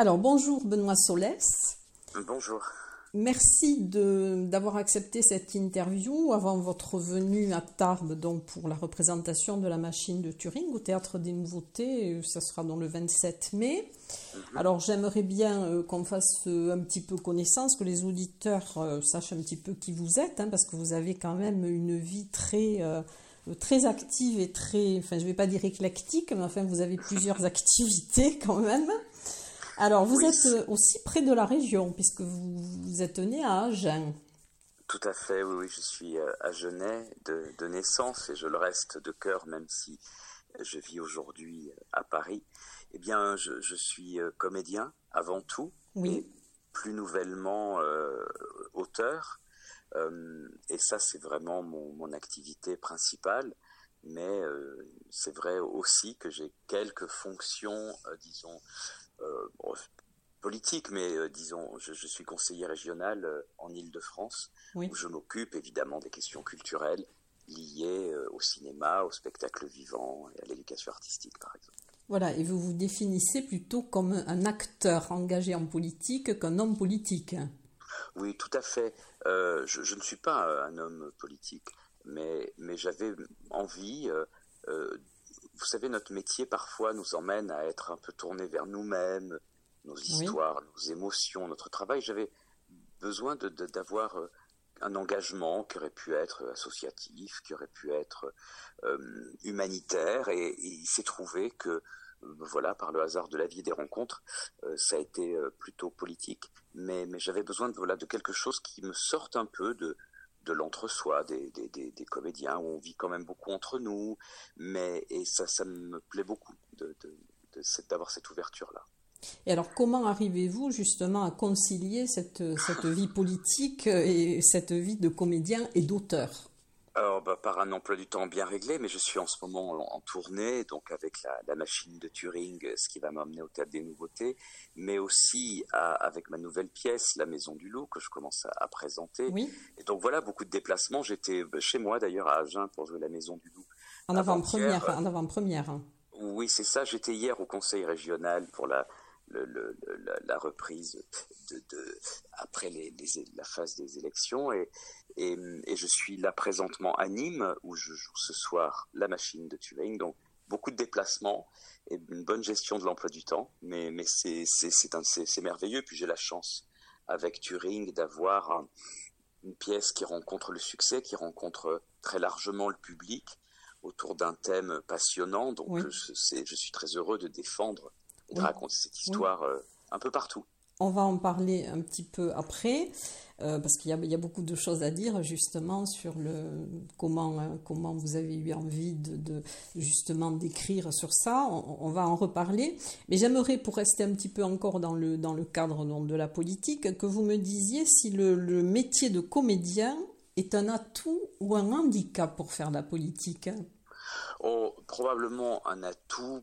Alors bonjour Benoît Solès. Bonjour. Merci d'avoir accepté cette interview avant votre venue à Tarbes donc pour la représentation de la machine de Turing au Théâtre des Nouveautés. Ça sera dans le 27 mai. Mhm. Alors j'aimerais bien euh, qu'on fasse euh, un petit peu connaissance, que les auditeurs euh, sachent un petit peu qui vous êtes, hein, parce que vous avez quand même une vie très très active et très, enfin je ne vais pas dire éclectique, mais enfin vous avez plusieurs activités quand même. Alors, vous êtes euh, aussi près de la région, puisque vous, êtes né à Agen. Tout à fait, oui, oui je suis euh, Agenais de, de naissance et je le reste de cœur, même si je vis aujourd'hui euh, à Paris. Eh bien, je, suis comédien avant tout, oui. et plus nouvellement auteur. et ça, c'est vraiment mon, activité principale. Mais c'est vrai aussi que j'ai quelques fonctions, disons, euh, politique, mais euh, disons, je, suis conseiller régional euh, en Ile-de-France, où je m'occupe évidemment des questions culturelles liées au cinéma, au spectacle vivant et à l'éducation artistique, par exemple. Voilà, et vous vous définissez plutôt comme un acteur engagé en politique qu'un homme politique. Oui, tout à fait. je, ne suis pas un homme politique, mais, mais j'avais envie vous savez, notre métier parfois nous emmène à être un peu tourné vers nous-mêmes, nos histoires, nos émotions, notre travail. J'avais besoin d'avoir euh, un engagement qui aurait pu être associatif, qui aurait pu être euh, humanitaire, et, il s'est trouvé que, euh, voilà, par le hasard de la vie et des rencontres, ça a été plutôt politique. Mais, mais j'avais besoin de, voilà, de quelque chose qui me sorte un peu de, de l'entre-soi des, des, comédiens, où on vit quand même beaucoup entre nous, mais et ça, ça me plaît beaucoup de, d'avoir cette ouverture-là. Et alors, comment arrivez-vous justement à concilier cette, cette vie politique et cette vie de comédien et d'auteur? Alors, bah, par un emploi du temps bien réglé, mais je suis en ce moment en, tournée, donc avec la, machine de Turing, ce qui va m'emmener au Théâtre des Nouveautés, mais aussi avec ma nouvelle pièce, La Maison du Loup, que je commence à, présenter. Oui. Et donc voilà, beaucoup de déplacements. J'étais bah, chez moi d'ailleurs à Agen pour jouer La Maison du Loup. En avant-première. En avant-première. Oui, c'est ça. J'étais hier au Conseil régional pour la, la, reprise de, après la phase des élections et, et, je suis là présentement à Nîmes où je joue ce soir la machine de Turing donc beaucoup de déplacements et une bonne gestion de l'emploi du temps. Mais, mais c'est merveilleux. Puis j'ai la chance avec Turing d'avoir une pièce qui rencontre le succès qui rencontre très largement le public autour d'un thème passionnant. Donc je, je suis très heureux de défendre de raconter cette histoire euh, un peu partout. On va en parler un petit peu après, euh, parce qu'il y, a beaucoup de choses à dire justement sur le comment euh, comment vous avez eu envie de, justement d'écrire sur ça. On, va en reparler, mais j'aimerais pour rester un petit peu encore dans le dans le cadre de la politique que vous me disiez si le, métier de comédien est un atout ou un handicap pour faire la politique. Oh, probablement un atout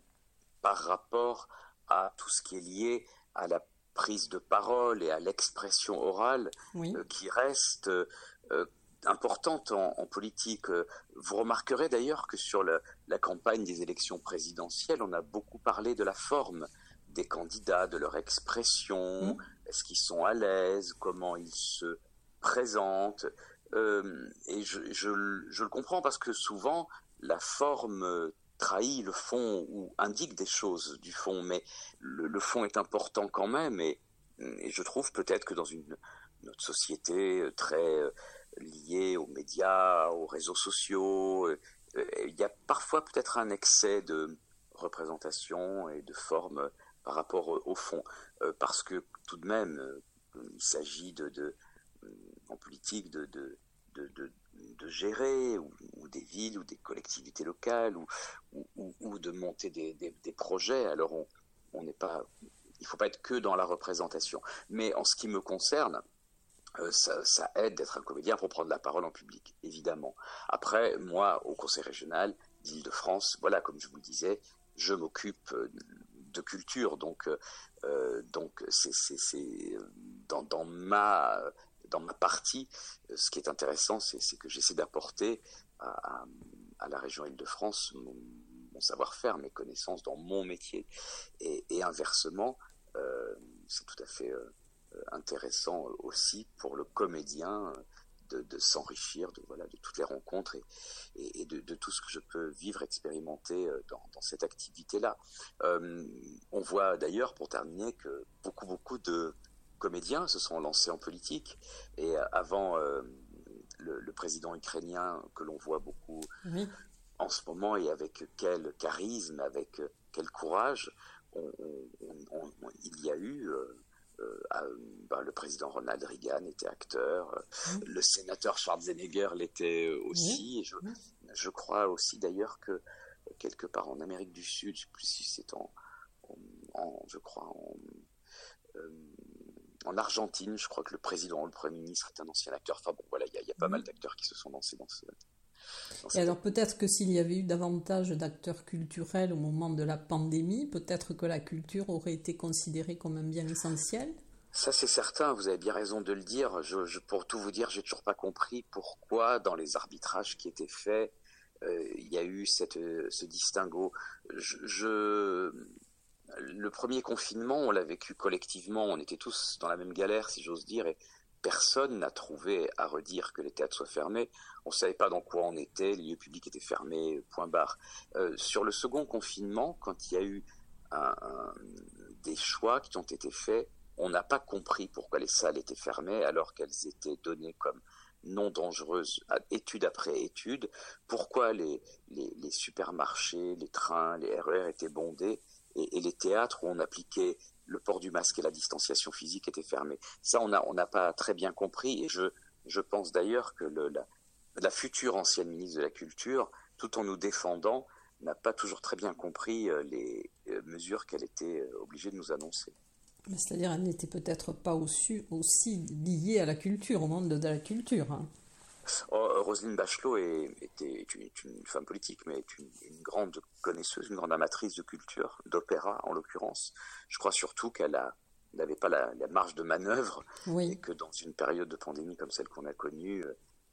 par rapport à tout ce qui est lié à la prise de parole et à l'expression orale euh, qui reste euh, importante en, politique. Vous remarquerez d'ailleurs que sur la campagne des élections présidentielles, on a beaucoup parlé de la forme des candidats, de leur expression, mmh. est-ce qu'ils sont à l'aise, comment ils se présentent. Euh, et je, je, le comprends parce que souvent, la forme trahit le fond ou indique des choses du fond, mais le, fond est important quand même. Et, je trouve peut-être que dans une société très liée aux médias, aux réseaux sociaux, il y a parfois peut-être un excès de représentation et de forme par rapport au fond, parce que tout de même, il s'agit en politique de gérer ou, des villes ou des collectivités locales ou, ou, de monter des, des, projets. Alors on n'est pas, il faut pas être que dans la représentation. Mais en ce qui me concerne, euh, ça, aide d'être un comédien pour prendre la parole en public, évidemment. Après, moi, au Conseil régional d'Île-de-France, voilà, comme je vous le disais, je m'occupe euh, de culture, donc euh, donc c'est dans, dans ma dans ma partie, euh, ce qui est intéressant, c'est que j'essaie d'apporter à, la région Île-de-France mon, savoir-faire, mes connaissances dans mon métier. Et, inversement, euh, c'est tout à fait euh, intéressant aussi pour le comédien de, s'enrichir de, toutes les rencontres et, de, tout ce que je peux vivre, expérimenter dans cette activité-là. on voit d'ailleurs, pour terminer, que beaucoup, beaucoup de, comédiens se sont lancés en politique. Et euh, avant euh, le, président ukrainien que l'on voit beaucoup en ce moment et avec quel charisme, avec quel courage, il y a eu. Euh, ben, le président Ronald Reagan était acteur, le sénateur Schwarzenegger l'était aussi. je, je, crois aussi d'ailleurs que quelque part en Amérique du Sud, je ne sais plus si c'est en, je crois en, en Argentine, je crois que le président, le premier ministre est un ancien acteur. Enfin bon, voilà, il y, a pas mal d'acteurs qui se sont lancés dans ce. Et alors peut-être que s'il y avait eu davantage d'acteurs culturels au moment de la pandémie, peut-être que la culture aurait été considérée comme un bien essentiel. Ça c'est certain, vous avez bien raison de le dire. Je, pour tout vous dire, j'ai toujours pas compris pourquoi dans les arbitrages qui étaient faits, euh, il y a eu cette, ce distinguo. je le premier confinement, on l'a vécu collectivement, on était tous dans la même galère, si j'ose dire, et personne n'a trouvé à redire que les théâtres soient fermés. On ne savait pas dans quoi on était, les lieux publics étaient fermés, point barre. Euh, sur le second confinement, quand il y a eu des choix qui ont été faits, on n'a pas compris pourquoi les salles étaient fermées alors qu'elles étaient données comme non dangereuses, étude après étude, pourquoi les, les supermarchés, les trains, les RER e étaient bondés? Et, les théâtres où on appliquait le port du masque et la distanciation physique étaient fermés. Ça, on n'a on pas très bien compris et je, je pense d'ailleurs que la, future ancienne ministre de la Culture, tout en nous défendant, n'a pas toujours très bien compris euh, les euh, mesures qu'elle était euh, obligée de nous annoncer. C'est-à-dire, elle n'était peut-être pas aussi, aussi liée à la culture, au monde de la culture. Hein. Oh, Roselyne Bachelot est, une, femme politique, mais est une, grande connaisseuse, une grande amatrice de culture, d'opéra en l'occurrence. Je crois surtout qu'elle n'avait pas la, marge de manœuvre et que dans une période de pandémie comme celle qu'on a connue,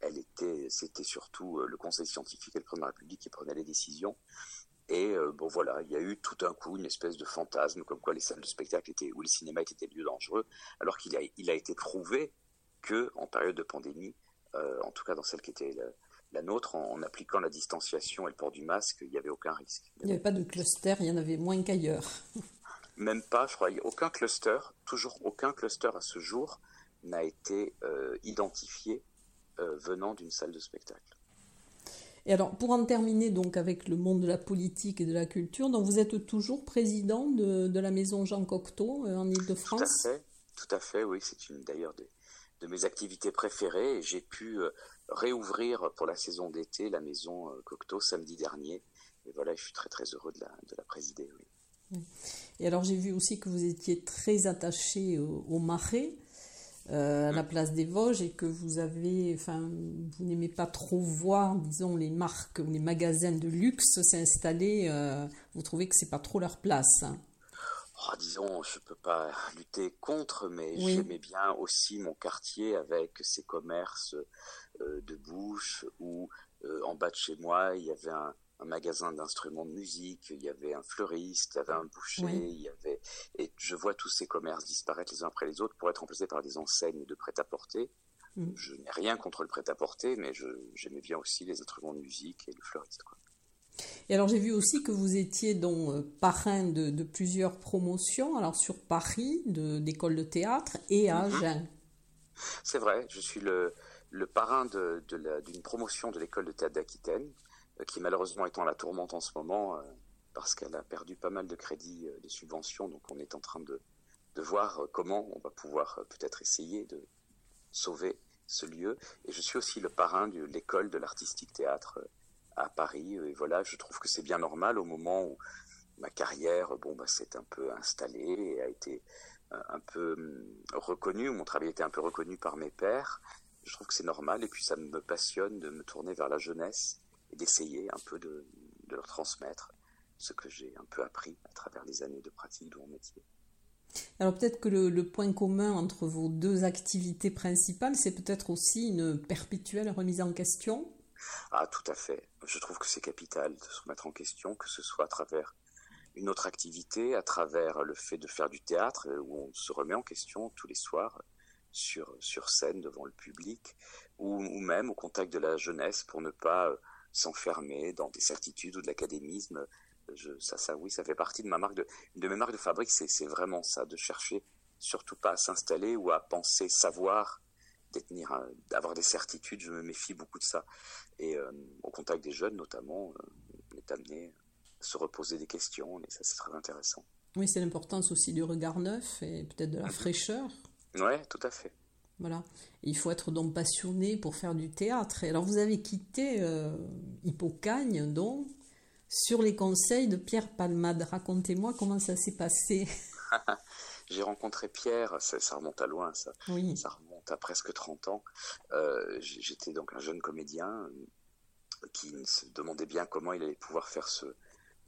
elle était, c'était surtout euh, le Conseil scientifique et le président de la République qui prenaient les décisions. Et euh, bon voilà, il y a eu tout d'un coup une espèce de fantasme comme quoi les salles de spectacle étaient ou les cinémas étaient des lieux dangereux, alors qu'il a, il a été prouvé que en période de pandémie, euh, en tout cas dans celle qui était la, nôtre, en, appliquant la distanciation et le port du masque, il n'y avait aucun risque. Il n'y avait pas de cluster, il y en avait moins qu'ailleurs. Même pas, je crois, aucun cluster, toujours aucun cluster à ce jour n'a été euh, identifié euh, venant d'une salle de spectacle. Et alors, pour en terminer donc avec le monde de la politique et de la culture, donc vous êtes toujours président de, la maison Jean Cocteau en Ile-de-France? Tout à fait, tout à fait, oui, c'est une d'ailleurs des, de mes activités préférées j'ai pu euh, réouvrir pour la saison d'été la maison euh, Cocteau samedi dernier. Et voilà, je suis très très heureux de la, de la présider. Et alors j'ai vu aussi que vous étiez très attaché au, marais. Euh, à la mm. place des Vosges et que vous avez, enfin, vous n'aimez pas trop voir, disons, les marques ou les magasins de luxe s'installer. vous trouvez que c'est pas trop leur place. Hein. Oh, disons, je ne peux pas lutter contre, mais j'aimais bien aussi mon quartier avec ses commerces euh, de bouche où euh, en bas de chez moi, il y avait un, magasin d'instruments de musique, il y avait un fleuriste, il y avait un boucher, il y avait et je vois tous ces commerces disparaître les uns après les autres pour être remplacés par des enseignes de prêt-à-porter. Mm. Je n'ai rien contre le prêt-à-porter, mais j'aimais bien aussi les instruments de musique et le fleuriste. Quoi. Et alors j'ai vu aussi que vous étiez donc euh, parrain de, plusieurs promotions, alors sur Paris, d'école de, théâtre et à mhm. Agen. C'est vrai, je suis le, le parrain d'une promotion de l'école de théâtre d'Aquitaine, euh, qui malheureusement est en la tourmente en ce moment, euh, parce qu'elle a perdu pas mal de crédits, de subventions, donc on est en train de, de voir comment on va pouvoir peut-être essayer de sauver ce lieu. Et je suis aussi le parrain de l'école de l'artistique théâtre à Paris. Et voilà, je trouve que c'est bien normal au moment où ma carrière, bon, bah, s'est un peu installée et a été euh, un peu hum, reconnue, mon travail été un peu reconnu par mes pairs. Je trouve que c'est normal et puis ça me passionne de me tourner vers la jeunesse et d'essayer un peu de, leur transmettre ce que j'ai un peu appris à travers les années de pratique de mon métier. Alors peut-être que le, point commun entre vos deux activités principales, c'est peut-être aussi une perpétuelle remise en question ah, tout à fait. Je trouve que c'est capital de se remettre en question, que ce soit à travers une autre activité, à travers le fait de faire du théâtre, euh, où on se remet en question tous les soirs sur, sur scène devant le public, ou, même au contact de la jeunesse pour ne pas euh, s'enfermer dans des certitudes ou de l'académisme. ça, ça, oui, ça fait partie de ma marque de, de mes marques de fabrique, c'est vraiment ça, de chercher surtout pas à s'installer ou à penser savoir détenir, d'avoir des certitudes, je me méfie beaucoup de ça. Et euh, au contact des jeunes, notamment, euh, on est amené à se reposer des questions, et ça, c'est très intéressant. Oui, c'est l'importance aussi du regard neuf et peut-être de la mhm. fraîcheur. Oui, tout à fait. Voilà. il faut être donc passionné pour faire du théâtre. Et alors, vous avez quitté euh, Hippocagne, donc, sur les conseils de Pierre Palmade. Racontez-moi comment ça s'est passé. J'ai rencontré Pierre, ça, remonte à loin, ça. Oui. Ça remonte à presque 30 ans. Euh, j'étais donc un jeune comédien euh, qui se demandait bien comment il allait pouvoir faire ce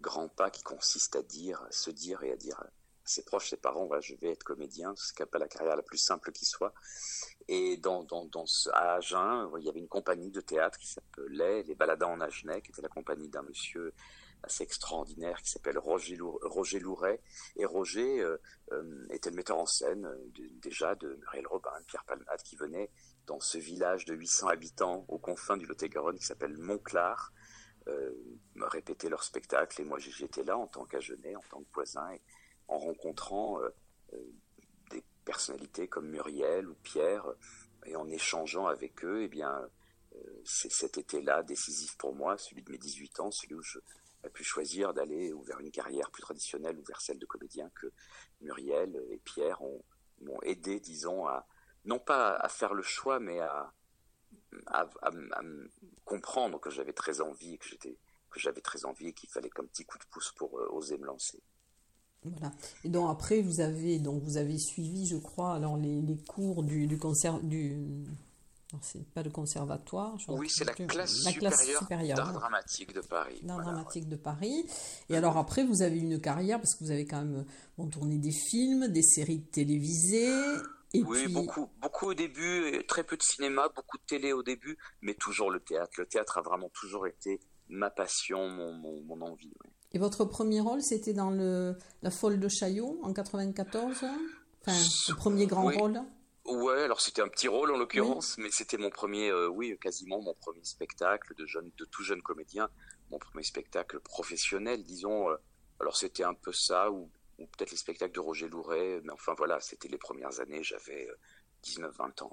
grand pas qui consiste à dire, se dire et à dire à ses proches, ses parents, je vais être comédien, ce n'est pas la carrière la plus simple qui soit. Et dans, à Agen, il y avait une compagnie de théâtre qui s'appelait Les Baladins en Agenais, qui était la compagnie d'un monsieur assez extraordinaire qui s'appelle Roger, Louret. Et Roger euh, euh, était le metteur en scène euh, déjà de Muriel Robin, Pierre Palmade, qui venait dans ce village de 800 habitants aux confins du Lot-et-Garonne qui s'appelle Montclar, me répéter leur spectacle. Et moi, j'étais là en tant qu'Agenais, en tant que voisin, et en rencontrant des personnalités comme Muriel ou Pierre, et en échangeant avec eux, eh bien, c'est cet été-là décisif pour moi, celui de mes 18 ans, celui où je a pu choisir d'aller vers une carrière plus traditionnelle ou vers celle de comédien que Muriel et Pierre m'ont aidé, disons, à non pas à faire le choix, mais à, à, comprendre que j'avais très envie, que j'étais que j'avais très envie et qu'il fallait comme petit coup de pouce pour euh, oser me lancer. Voilà. Et donc après, vous avez donc vous avez suivi, je crois, alors les, cours du, du du c'est pas le conservatoire. Oui, c'est la, classe, supérieure d'art dramatique de Paris. D'art dramatique de Paris. Et alors après, vous avez une carrière parce que vous avez quand même bon, tourné des films, des séries télévisées. Et oui, beaucoup, beaucoup au début, très peu de cinéma, beaucoup de télé au début, mais toujours le théâtre. Le théâtre a vraiment toujours été ma passion, mon, mon, envie. Et votre premier rôle, c'était dans le, La Folle de Chaillot en 94 Enfin, le premier grand rôle? Ouais, alors c'était un petit rôle en l'occurrence, mais c'était mon premier, euh, oui, quasiment mon premier spectacle de jeune, de tout jeune comédien, mon premier spectacle professionnel, disons. Euh, alors c'était un peu ça, ou, peut-être les spectacles de Roger Louret, mais enfin voilà, c'était les premières années, j'avais 19-20 euh, ans.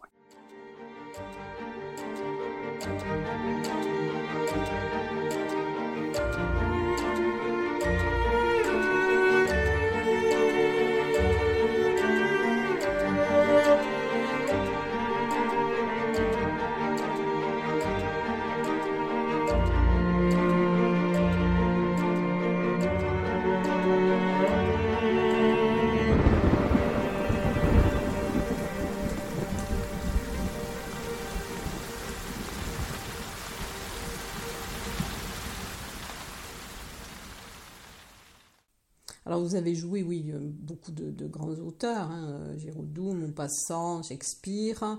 Vous avez joué, oui, euh, beaucoup de, grands auteurs, hein, Giraudoux, Maupassant, Shakespeare,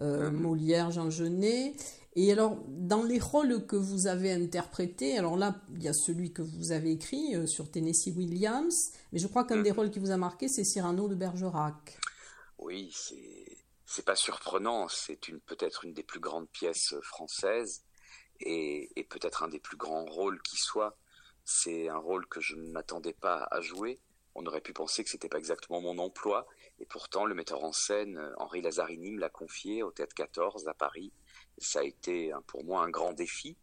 euh, mhm. Molière, Jean Genet. Et alors, dans les rôles que vous avez interprétés, alors là, il y a celui que vous avez écrit euh, sur Tennessee Williams, mais je crois qu'un des mhm. rôles qui vous a marqué, c'est Cyrano de Bergerac. Oui, c'est, pas surprenant, c'est une, peut-être une des plus grandes pièces françaises. et, peut-être un des plus grands rôles qui soit. C'est un rôle que je ne m'attendais pas à jouer. On aurait pu penser que c'était pas exactement mon emploi, et pourtant le metteur en scène Henri Lazzarini me l'a confié au Théâtre 14 à Paris. Ça a été pour moi un grand défi,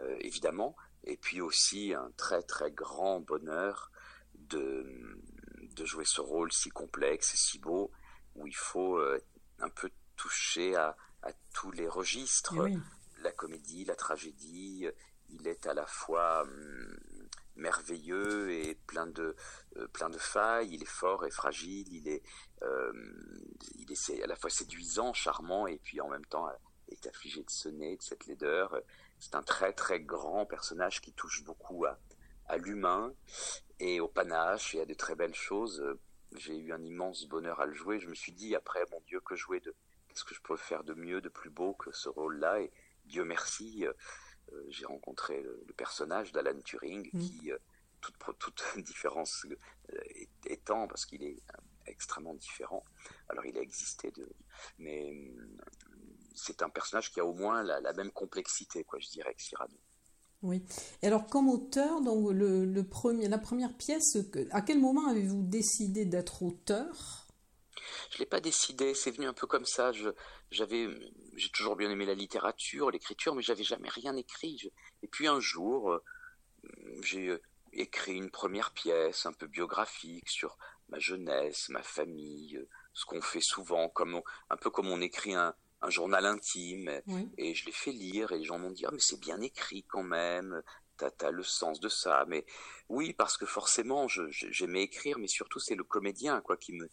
euh, évidemment, et puis aussi un très très grand bonheur de, de jouer ce rôle si complexe et si beau, où il faut euh, un peu toucher à, à tous les registres. Eh la comédie, la tragédie, il est à la fois hum, merveilleux et plein de, euh, plein de failles, il est fort et fragile, il est, euh, il est à la fois séduisant, charmant et puis en même temps est affligé de ce nez, de cette laideur. C'est un très très grand personnage qui touche beaucoup à, l'humain et au panache et à de très belles choses. J'ai eu un immense bonheur à le jouer. Je me suis dit après, mon Dieu, que jouer de qu'est-ce que je peux faire de mieux, de plus beau que ce rôle-là? Et Dieu merci, euh, euh, j'ai rencontré le, personnage d'Alan Turing mm. qui, euh, toute, toute différence étant, parce qu'il est extrêmement différent, alors il a existé, de, mais c'est un personnage qui a au moins la, même complexité, quoi, je dirais, que Cyrano. Oui. Et alors, comme auteur, donc le, premier, la première pièce, à quel moment avez-vous décidé d'être auteur? Je l'ai pas décidé. C'est venu un peu comme ça. j'avais, j'ai toujours bien aimé la littérature, l'écriture, mais j'avais jamais rien écrit. et puis un jour, euh, j'ai euh, écrit une première pièce un peu biographique sur ma jeunesse, ma famille, euh, ce qu'on fait souvent, comme un peu comme on écrit un, un journal intime. Et je l'ai fait lire et les gens m'ont dit, ah, mais c'est bien écrit quand même. T'as as le sens de ça. Mais oui, parce que forcément, j'aimais écrire, mais surtout c'est le comédien quoi qui me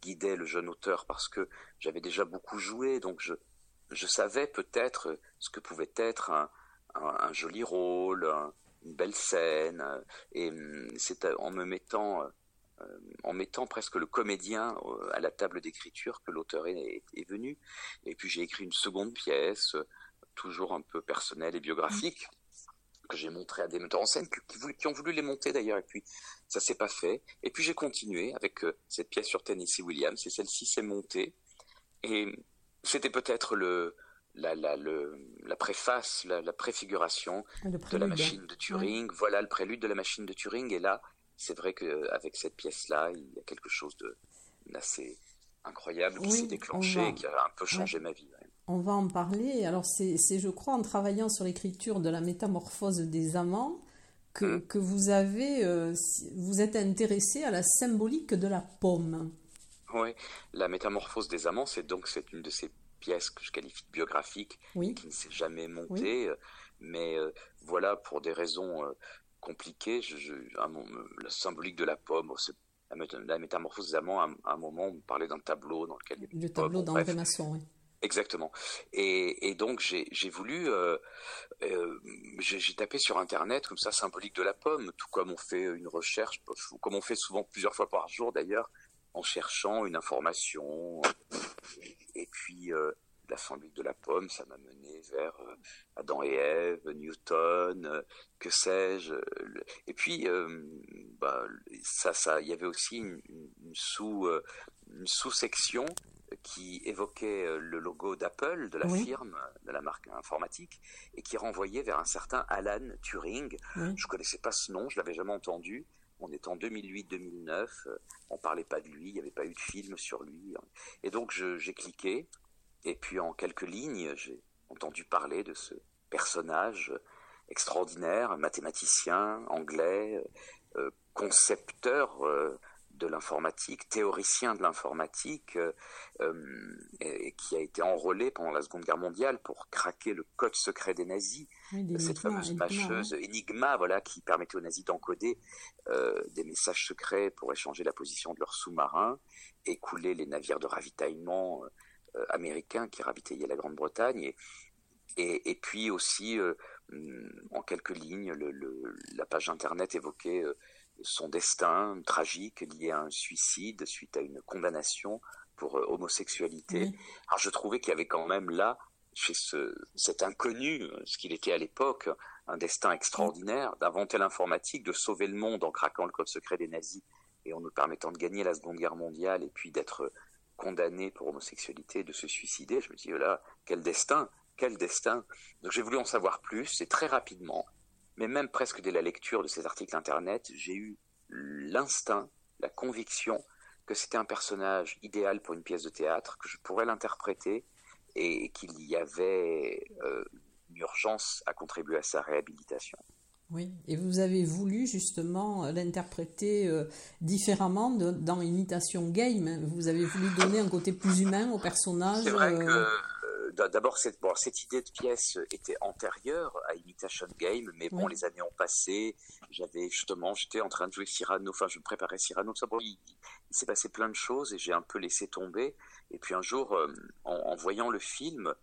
guidait le jeune auteur parce que j'avais déjà beaucoup joué, donc je, je savais peut-être ce que pouvait être un, un, joli rôle, une belle scène. Et hum, c'est en me mettant euh, en mettant presque le comédien euh, à la table d'écriture que l'auteur est, venu. Et puis j'ai écrit une seconde pièce, toujours un peu personnelle et biographique, que j'ai montré à des metteurs en scène qui, ont voulu les monter d'ailleurs, et puis ça s'est pas fait. Et puis j'ai continué avec euh, cette pièce sur Tennessee Williams, et celle-ci s'est montée. Et c'était peut-être le, la, la, la, préface, la, préfiguration de la machine de Turing. Voilà le prélude de la machine de Turing. Et là, c'est vrai qu'avec cette pièce-là, il y a quelque chose d'assez incroyable qui s'est déclenché et qui a un peu changé ma vie. On va en parler. Alors, c'est, je crois, en travaillant sur l'écriture de la métamorphose des amants que, que vous avez, euh, vous êtes intéressé à la symbolique de la pomme. Oui, la métamorphose des amants, c'est donc c'est une de ces pièces que je qualifie de biographiques, qui ne s'est jamais montée. Euh, mais euh, voilà, pour des raisons compliqué. Je, la symbolique de la pomme, la, métamorphose des amants, à, un moment, on parlait d'un tableau dans lequel Le tableau d'André Masson, oui. Exactement. Et, donc j'ai voulu, euh, euh, j'ai tapé sur Internet comme ça symbolique de la pomme, tout comme on fait une recherche, comme on fait souvent plusieurs fois par jour d'ailleurs, en cherchant une information. Et puis euh, la symbolique de la pomme, ça m'a mené vers Adam et Ève, Newton, que sais-je. Et puis, bah, ça, ça, il y avait aussi une sous-section qui évoquait le logo d'Apple, de la firme, de la marque informatique, et qui renvoyait vers un certain Alan Turing. Je connaissais pas ce nom, je l'avais jamais entendu. On est en 2008-2009, on parlait pas de lui, il n'y avait pas eu de film sur lui. Et donc j'ai cliqué, et puis en quelques lignes, j'ai entendu parler de ce personnage extraordinaire, mathématicien, anglais, euh, concepteur euh, de l'informatique, théoricien de l'informatique, euh, et, qui a été enrôlé pendant la Seconde Guerre mondiale pour craquer le code secret des nazis, cette fameuse mâcheuse Enigma, voilà, qui permettait aux nazis d'encoder des messages secrets pour échanger la position de leurs sous-marins, écouler les navires de ravitaillement euh, américain qui ravitaillait la Grande-Bretagne. Et, et, puis aussi, euh, mm, en quelques lignes, le, la page Internet évoquait euh, son destin tragique lié à un suicide suite à une condamnation pour homosexualité. Alors je trouvais qu'il y avait quand même là, chez ce, cet inconnu, ce qu'il était à l'époque, un destin extraordinaire d'inventer l'informatique, de sauver le monde en craquant le code secret des nazis et en nous permettant de gagner la Seconde Guerre mondiale et puis d'être condamné pour homosexualité de se suicider. Je me dis, là, quel destin quel destin Donc j'ai voulu en savoir plus et très rapidement, mais même presque dès la lecture de ces articles internet, j'ai eu l'instinct, la conviction que c'était un personnage idéal pour une pièce de théâtre, que je pourrais l'interpréter et qu'il y avait euh, une urgence à contribuer à sa réhabilitation. Oui, et vous avez voulu justement l'interpréter euh, différemment dans Imitation Game. Vous avez voulu donner un côté plus humain au personnage. C'est vrai que euh, d'abord, cette, cette idée de pièce était antérieure à Imitation Game, mais bon, les années ont passé. J'avais justement, j'étais en train de jouer Cyrano, enfin, je me préparais Cyrano. Ça, bon, il, s'est passé plein de choses et j'ai un peu laissé tomber. Et puis un jour, euh, en, voyant le film,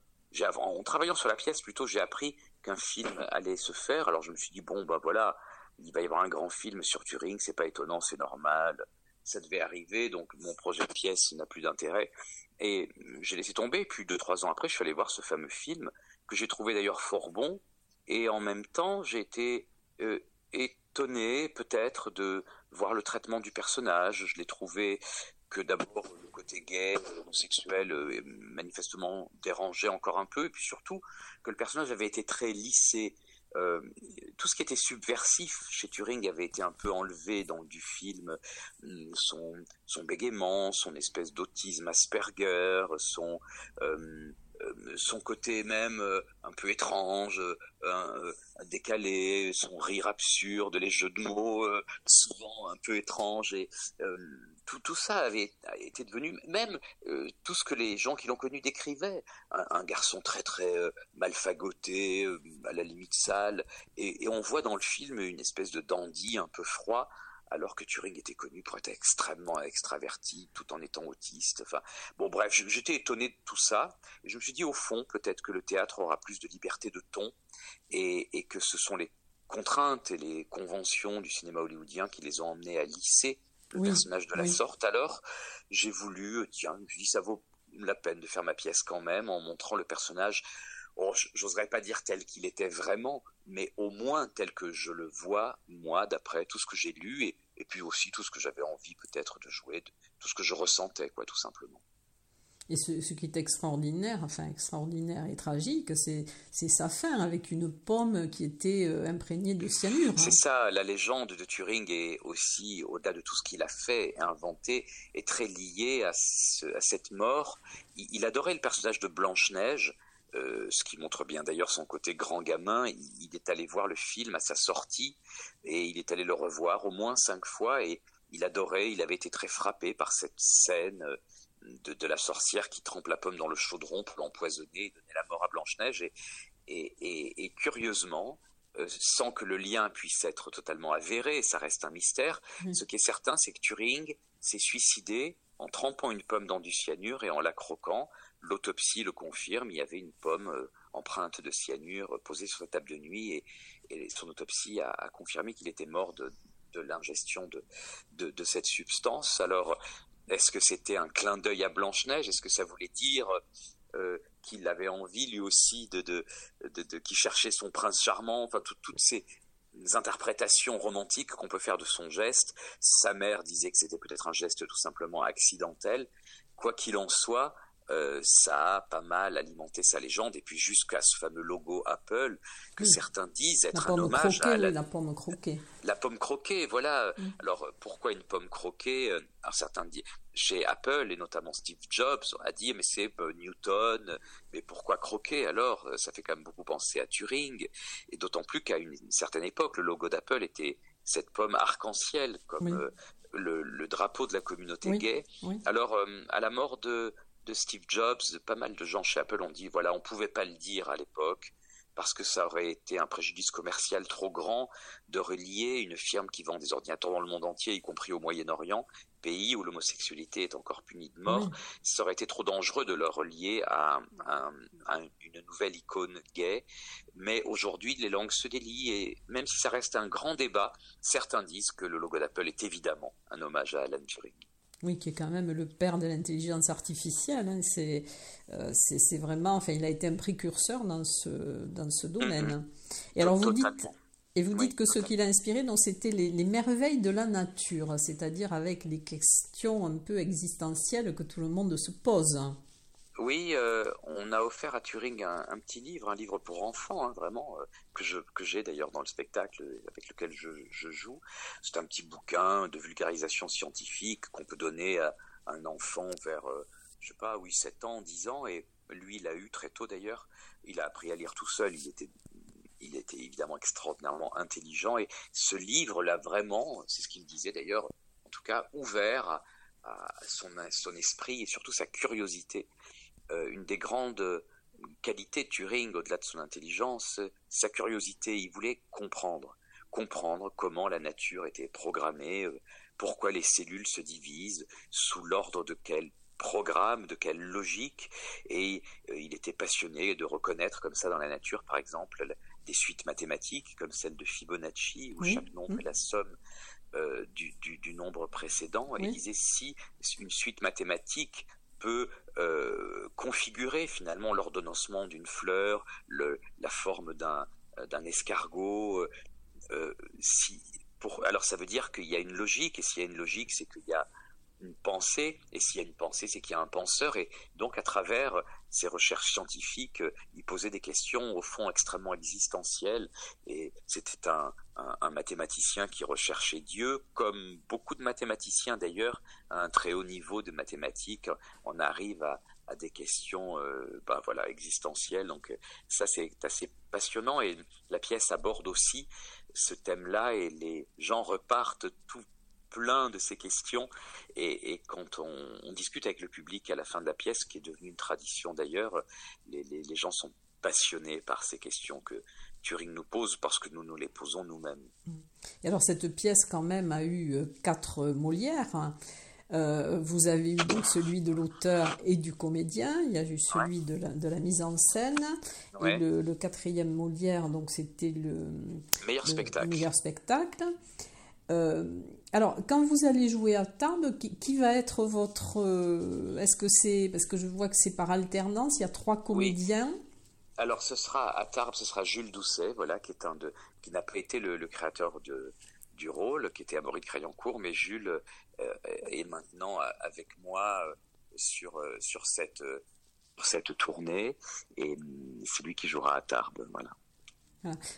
en, travaillant sur la pièce, plutôt, j'ai appris qu'un film allait se faire. Alors je me suis dit, bon, bah voilà, il va y avoir un grand film sur Turing, c'est pas étonnant, c'est normal. Ça devait arriver, donc mon projet de pièce n'a plus d'intérêt. Et j'ai laissé tomber, puis deux, trois ans après, je suis allé voir ce fameux film, que j'ai trouvé d'ailleurs fort bon, et en même temps, j'ai été euh, étonné peut-être de voir le traitement du personnage. Je l'ai trouvé que d'abord le côté gay, homosexuel, euh, manifestement dérangé encore un peu, et puis surtout que le personnage avait été très lissé, euh, tout ce qui était subversif chez Turing avait été un peu enlevé dans du film, hum, son, bégaiement, son espèce d'autisme Asperger, son, euh, son côté même un peu étrange, décalé, son rire absurde, les jeux de mots souvent un peu étranges et tout, tout, ça avait été devenu, même euh, tout ce que les gens qui l'ont connu décrivaient, un, garçon très très euh, mal fagoté, euh, à la limite sale, et, on voit dans le film une espèce de dandy un peu froid, alors que Turing était connu pour être extrêmement extraverti, tout en étant autiste. Enfin, bon, bref, j'étais étonné de tout ça, et je me suis dit au fond peut-être que le théâtre aura plus de liberté de ton, et, et que ce sont les contraintes et les conventions du cinéma hollywoodien qui les ont emmenés à lisser le personnage de la sorte. Alors, j'ai voulu, euh, tiens, je dis ça vaut la peine de faire ma pièce quand même en montrant le personnage. Oh, j'oserais pas dire tel qu'il était vraiment, mais au moins tel que je le vois, moi, d'après tout ce que j'ai lu, et, et, puis aussi tout ce que j'avais envie peut-être de jouer, tout ce que je ressentais, quoi, tout simplement. Et ce, qui est extraordinaire, enfin extraordinaire et tragique, c'est sa fin avec une pomme qui était euh, imprégnée de cyanure. C'est ça, la légende de Turing est aussi, au-delà de tout ce qu'il a fait et inventé, est très liée à, cette mort. Il, adorait le personnage de Blanche-Neige, euh, ce qui montre bien d'ailleurs son côté grand gamin. Il, il, est allé voir le film à sa sortie et il est allé le revoir au moins cinq fois et il adorait, il avait été très frappé par cette scène euh, de, la sorcière qui trempe la pomme dans le chaudron pour l'empoisonner et donner la mort à Blanche-Neige. Et, curieusement, euh, sans que le lien puisse être totalement avéré, ça reste un mystère, mm. ce qui est certain, c'est que Turing s'est suicidé en trempant une pomme dans du cyanure et en la croquant. L'autopsie le confirme, il y avait une pomme euh, empreinte de cyanure posée sur sa table de nuit et, son autopsie a, confirmé qu'il était mort de, l'ingestion de, cette substance. Alors, est-ce que c'était un clin d'œil à Blanche-Neige? Est-ce que ça voulait dire euh, qu'il avait envie lui aussi de, de, cherchait son prince charmant? Enfin, toutes ces interprétations romantiques qu'on peut faire de son geste. Sa mère disait que c'était peut-être un geste tout simplement accidentel. Quoi qu'il en soit, euh, ça a pas mal alimenté sa légende, et puis jusqu'à ce fameux logo Apple que certains disent être un hommage à la... pomme croquée. La pomme croquée, voilà. Alors pourquoi une pomme croquée euh, Alors certains disent chez Apple et notamment Steve Jobs a dit mais c'est euh, Newton, mais pourquoi croquer alors? Ça fait quand même beaucoup penser à Turing, et d'autant plus qu'à une, certaine époque le logo d'Apple était cette pomme arc-en-ciel comme le, drapeau de la communauté gay. Alors à la mort de de Steve Jobs, pas mal de gens chez Apple ont dit voilà, on pouvait pas le dire à l'époque parce que ça aurait été un préjudice commercial trop grand de relier une firme qui vend des ordinateurs dans le monde entier, y compris au Moyen-Orient, pays où l'homosexualité est encore punie de mort. Ça aurait été trop dangereux de le relier à, une nouvelle icône gay. Mais aujourd'hui, les langues se délient et même si ça reste un grand débat, certains disent que le logo d'Apple est évidemment un hommage à Alan Turing. Oui, qui est quand même le père de l'intelligence artificielle. Hein. Euh, c'est, vraiment, enfin, il a été un précurseur dans ce, dans ce domaine. Mm-hmm. Et alors vous dites, et vous dites que ce qui l'a inspiré, donc, c'était les, merveilles de la nature, c'est-à-dire avec les questions un peu existentielles que tout le monde se pose. Oui, euh, on a offert à Turing un, petit livre, un livre pour enfants, hein, vraiment, euh, que je que j'ai d'ailleurs dans le spectacle avec lequel je, joue. C'est un petit bouquin de vulgarisation scientifique qu'on peut donner à, un enfant vers, euh, je sais pas, oui, 7 ans, 10 ans, et lui, il l'a eu très tôt d'ailleurs. Il a appris à lire tout seul. Il était il était évidemment extraordinairement intelligent et ce livre l'a vraiment, c'est ce qu'il disait d'ailleurs, en tout cas ouvert à, son, son esprit et surtout sa curiosité euh, une des grandes qualités de Turing, au-delà de son intelligence, sa curiosité. Il voulait comprendre, comprendre comment la nature était programmée, euh, pourquoi les cellules se divisent, sous l'ordre de quel programme, de quelle logique, et euh, il était passionné de reconnaître comme ça dans la nature, par exemple, des suites mathématiques comme celle de Fibonacci, où chaque nombre est la somme du, nombre précédent. Et il disait si une suite mathématique peut euh, configurer finalement l'ordonnancement d'une fleur, le, la forme d'un d'un escargot. Euh, euh, alors ça veut dire qu'il y a une logique, et s'il y a une logique, c'est qu'il y a une pensée, et s'il y a une pensée, c'est qu'il y a un penseur, et donc à travers ces recherches scientifiques, il posait des questions au fond extrêmement existentielles, et c'était un, un, mathématicien qui recherchait Dieu, comme beaucoup de mathématiciens d'ailleurs, à un très haut niveau de mathématiques, on arrive à, des questions euh, ben voilà, existentielles. Donc ça c'est assez passionnant. Et la pièce aborde aussi ce thème-là et les gens repartent tout plein de ces questions et, quand on, discute avec le public à la fin de la pièce, qui est devenue une tradition d'ailleurs, les, les gens sont passionnés par ces questions que, Turing nous pose parce que nous nous les posons nous-mêmes. Et alors cette pièce quand même a eu euh, quatre Molières. Hein. Euh, vous avez eu donc celui de l'auteur et du comédien, il y a eu celui de, la, de, la, mise en scène, et le, quatrième Molière, donc c'était le meilleur spectacle. Meilleur spectacle. Euh, alors, quand vous allez jouer à table, qui, va être votre... Est-ce que c'est... Parce que je vois que c'est par alternance, il y a trois comédiens. Alors, ce sera à Tarbes, ce sera Jules Doucet, voilà, qui est un de, qui n'a pas été le, créateur de, du rôle, qui était Amaury de Crayoncourt, mais Jules euh, est maintenant avec moi euh, sur euh, sur cette cette tournée et c'est lui qui jouera à Tarbes, voilà.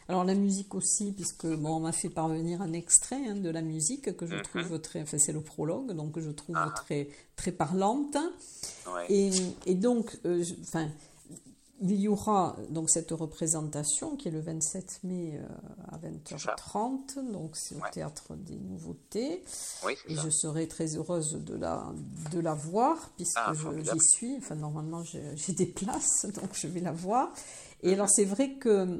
Alors la musique aussi, puisque bon, on m'a fait parvenir un extrait hein, de la musique que je mhm. trouve très, enfin c'est le prologue, donc je trouve ah. très très parlante. Et, et, donc, enfin, il y aura donc cette représentation qui est le 27 mai euh, à 20h30, donc c'est au Théâtre des Nouveautés. et je serai très heureuse de la, de la voir, puisque ah, j'y suis. Enfin, normalement, j'ai des places, donc je vais la voir. Et alors, c'est vrai que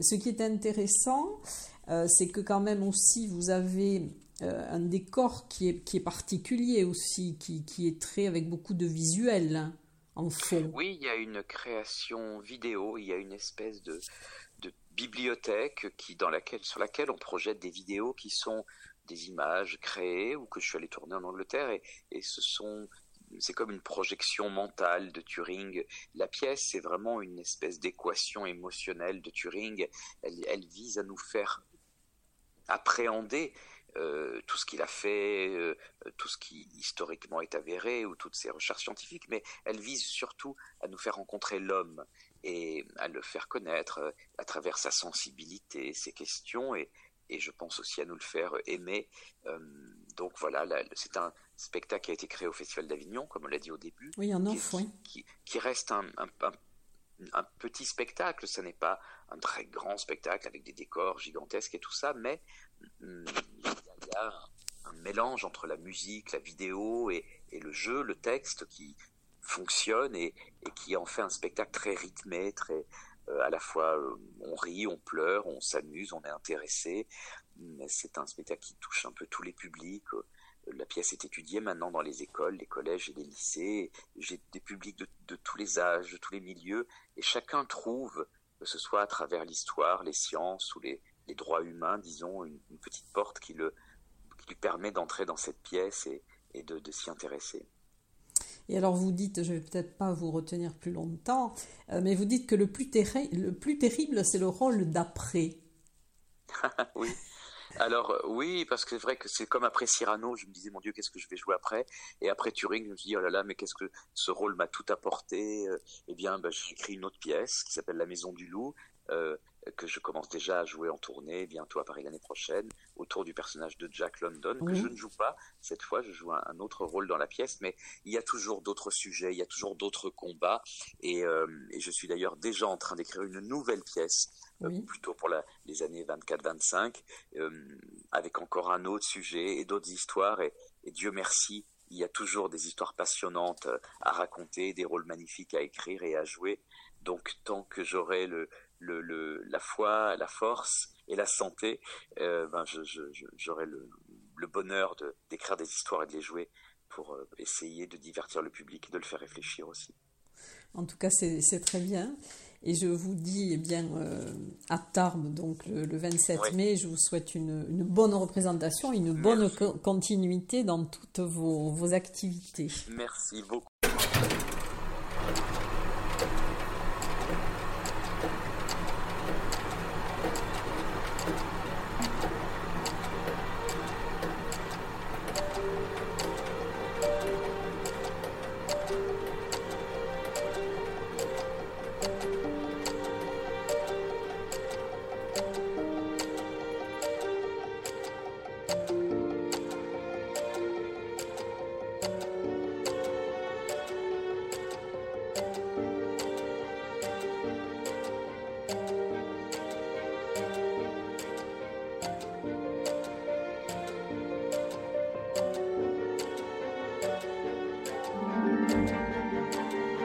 ce qui est intéressant, euh, c'est que quand même aussi, vous avez euh, un décor qui est, qui est particulier aussi, qui, qui est très avec beaucoup de visuels. Hein. Oui, il y a une création vidéo, il y a une espèce de, bibliothèque qui, dans laquelle, sur laquelle on projette des vidéos qui sont des images créées ou que je suis allé tourner en Angleterre et, ce sont c'est comme une projection mentale de Turing. La pièce, c'est vraiment une espèce d'équation émotionnelle de Turing. elle, vise à nous faire appréhender euh, tout ce qu'il a fait, euh, tout ce qui historiquement est avéré ou toutes ses recherches scientifiques, mais elle vise surtout à nous faire rencontrer l'homme et à le faire connaître euh, à travers sa sensibilité, ses questions et, et je pense aussi à nous le faire aimer. donc voilà, c'est un spectacle qui a été créé au Festival d'Avignon, comme on l'a dit au début. Oui, en qui, qui, reste un, un, un, petit spectacle, ce n'est pas un très grand spectacle avec des décors gigantesques et tout ça, mais il y a un mélange entre la musique, la vidéo et, le jeu, le texte qui fonctionne et, qui en fait un spectacle très rythmé, très euh, à la fois euh, on rit, on pleure, on s'amuse, on est intéressé. C'est un spectacle qui touche un peu tous les publics. La pièce est étudiée maintenant dans les écoles, les collèges et les lycées. J'ai des publics de, tous les âges, de tous les milieux, et chacun trouve, que ce soit à travers l'histoire, les sciences ou les, droits humains, disons, une, petite porte qui, le, qui lui permet d'entrer dans cette pièce et, de s'y intéresser. Et alors vous dites, je vais peut-être pas vous retenir plus longtemps, euh, mais vous dites que le plus, le plus terrible, c'est le rôle d'après. oui. Alors oui, parce que c'est vrai que c'est comme après Cyrano, je me disais mon Dieu, qu'est-ce que je vais jouer après? Et après Turing, je me dis oh là là, mais qu'est-ce que ce rôle m'a tout apporté Eh bien, bah, j'ai écrit une autre pièce qui s'appelle La Maison du Loup. Euh, que je commence déjà à jouer en tournée bientôt à Paris l'année prochaine, autour du personnage de Jack London, que je ne joue pas. Cette fois, je joue un, autre rôle dans la pièce, mais il y a toujours d'autres sujets, il y a toujours d'autres combats. Et, euh, je suis d'ailleurs déjà en train d'écrire une nouvelle pièce, euh, plutôt pour les années 24-25, avec encore un autre sujet et d'autres histoires. et Dieu merci, il y a toujours des histoires passionnantes à raconter, des rôles magnifiques à écrire et à jouer. Donc tant que j'aurai le, le, la foi, la force et la santé, euh, ben j'aurai le, le, bonheur d'écrire des histoires et de les jouer pour euh, essayer de divertir le public et de le faire réfléchir aussi. En tout cas, c'est très bien. Et je vous dis eh bien, euh, à Tarbes, donc le, 27 mai, je vous souhaite une, une bonne représentation, une bonne continuité dans toutes vos, vos activités. Merci beaucoup.